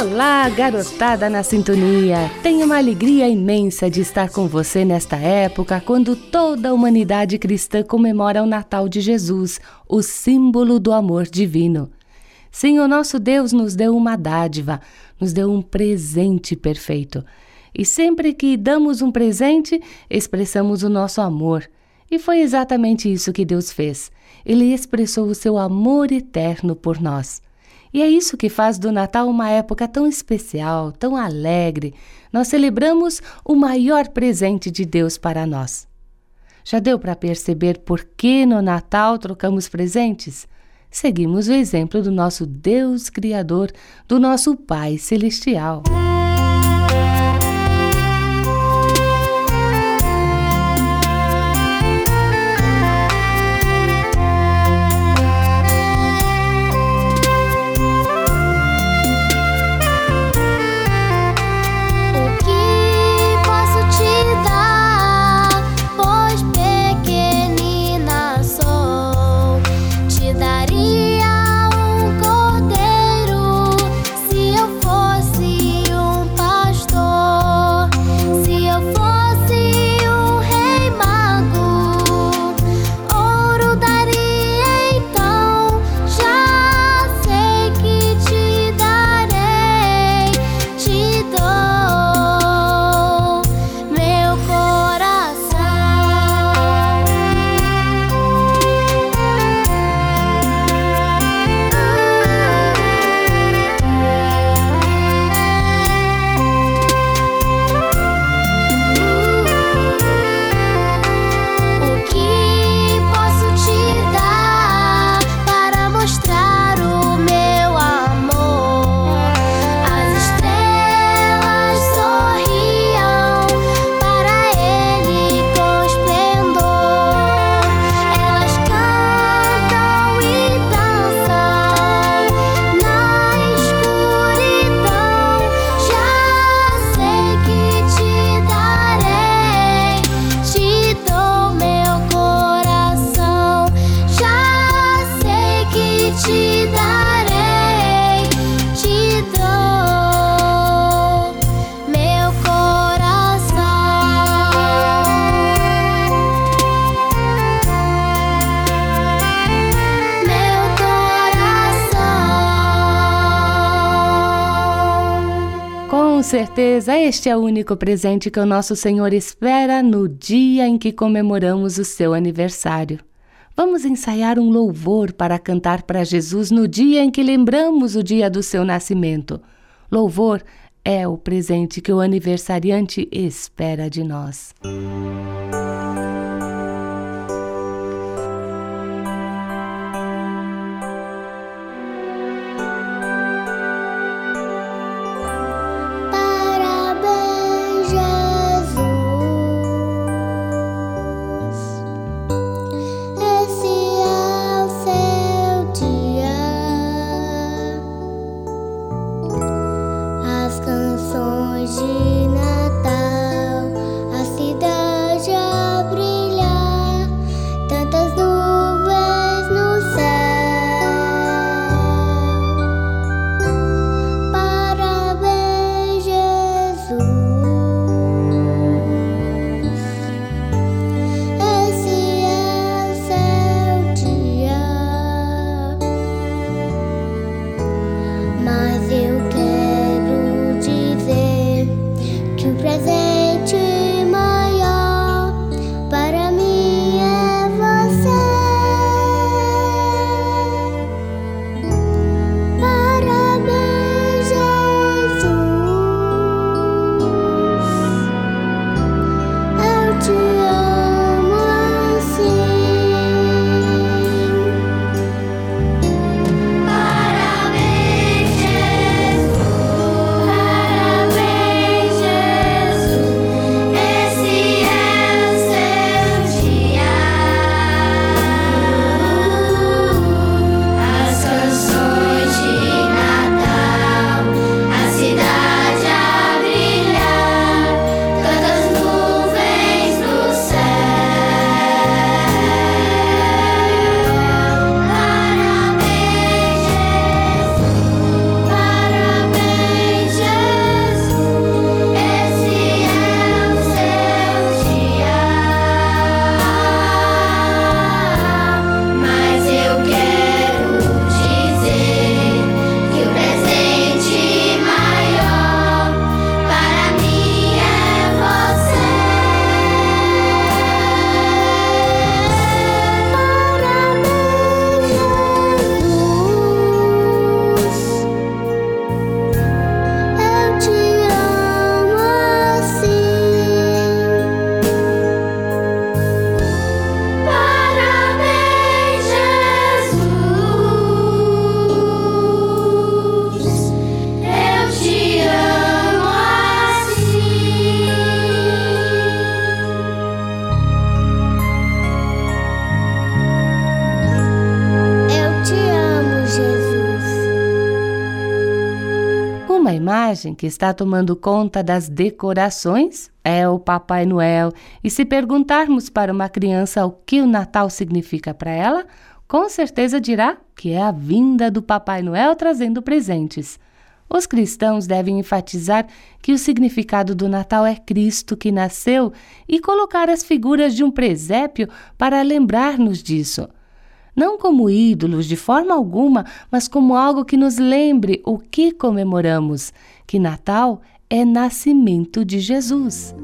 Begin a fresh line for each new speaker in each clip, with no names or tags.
Olá, garotada na sintonia! Tenho uma alegria imensa de estar com você nesta época, quando toda a humanidade cristã comemora o Natal de Jesus, o símbolo do amor divino. Sim, o nosso Deus nos deu uma dádiva, nos deu um presente perfeito. E sempre que damos um presente, expressamos o nosso amor. E foi exatamente isso que Deus fez. Ele expressou o seu amor eterno por nós. E é isso que faz do Natal uma época tão especial, tão alegre. Nós celebramos o maior presente de Deus para nós. Já deu para perceber por que no Natal trocamos presentes? Seguimos o exemplo do nosso Deus Criador, do nosso Pai Celestial. Certeza, este é o único presente que o nosso Senhor espera no dia em que comemoramos o seu aniversário. Vamos ensaiar um louvor para cantar para Jesus no dia em que lembramos o dia do seu nascimento. Louvor é o presente que o aniversariante espera de nós.
Parabéns, que
está tomando conta das decorações é o Papai Noel. E se perguntarmos para uma criança o que o Natal significa para ela, com certeza dirá que é a vinda do Papai Noel trazendo presentes. Os cristãos devem enfatizar que o significado do Natal é Cristo que nasceu e colocar as figuras de um presépio para lembrar-nos disso. Não como ídolos de forma alguma, mas como algo que nos lembre o que comemoramos, que Natal é nascimento de Jesus.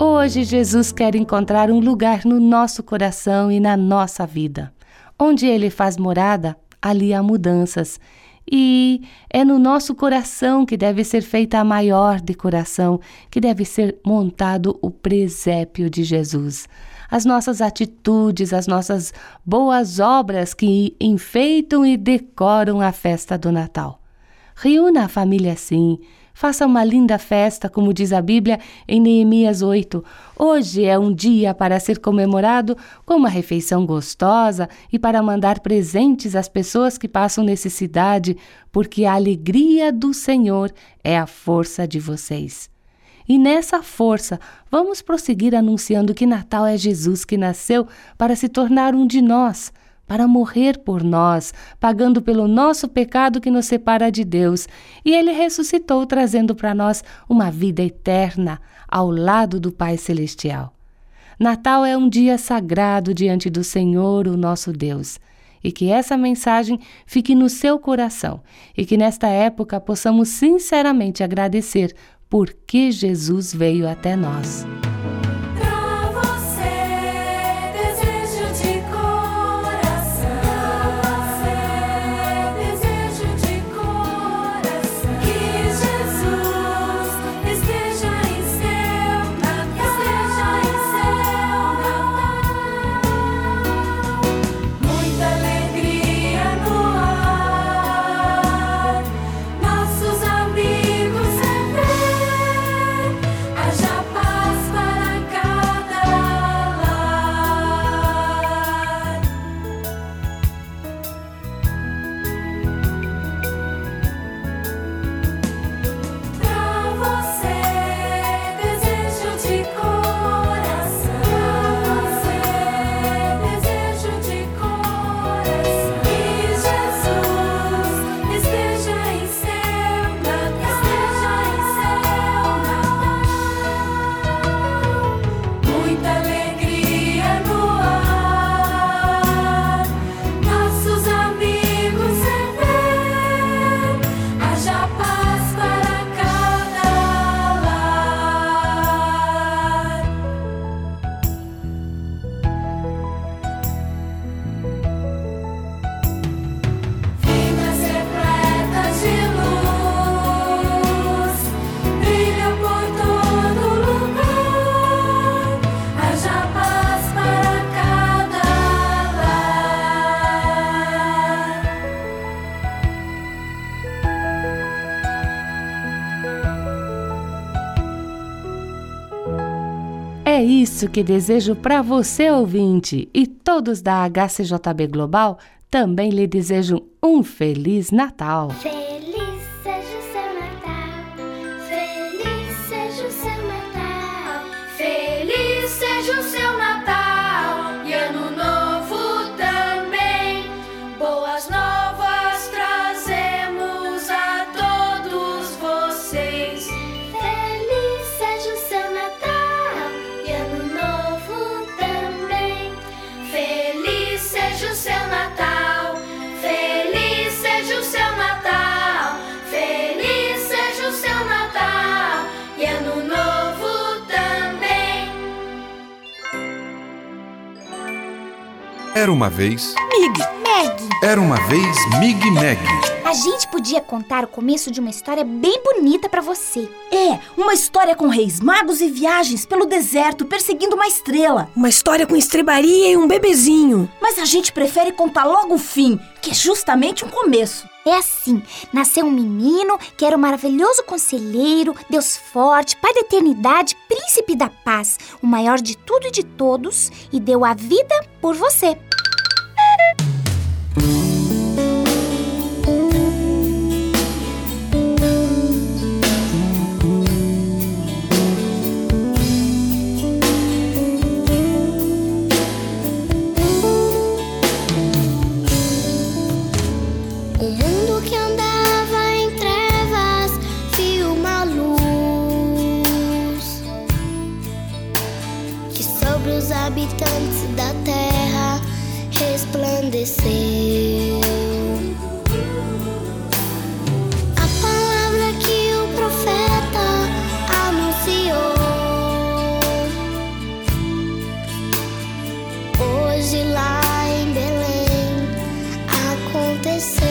Hoje Jesus quer encontrar um lugar no nosso coração e na nossa vida. Onde ele faz morada, ali há mudanças. E é no nosso coração que deve ser feita a maior decoração, que deve ser montado o presépio de Jesus. As nossas atitudes, as nossas boas obras que enfeitam e decoram a festa do Natal. Reúna a família assim. Faça uma linda festa, como diz a Bíblia em Neemias 8. Hoje é um dia para ser comemorado com uma refeição gostosa e para mandar presentes às pessoas que passam necessidade, porque a alegria do Senhor é a força de vocês. E nessa força, vamos prosseguir anunciando que Natal é Jesus que nasceu para se tornar um de nós para morrer por nós, pagando pelo nosso pecado que nos separa de Deus, e ele ressuscitou, trazendo para nós uma vida eterna ao lado do Pai Celestial. Natal é um dia sagrado diante do Senhor, o nosso Deus. E que essa mensagem fique no seu coração e que nesta época possamos sinceramente agradecer porque Jesus veio até nós. Isso que desejo para você, ouvinte, e todos da HCJB Global também lhe desejam um Feliz Natal.
Feliz seja o seu Natal. Feliz seja o seu Natal.
Feliz seja o seu
Era uma vez,
Mig,
Meg,
era uma vez Mig Meg.
a gente podia contar o começo de uma história bem bonita pra você.
é uma história com reis magos e viagens pelo deserto perseguindo uma estrela.
Uma história com estrebaria e um bebezinho.
Mas a gente prefere contar logo o fim, que é justamente um começo.
É assim: nasceu um menino que era um maravilhoso conselheiro, Deus forte, Pai da eternidade, príncipe da paz, o maior de tudo e de todos, e deu a vida por você.
say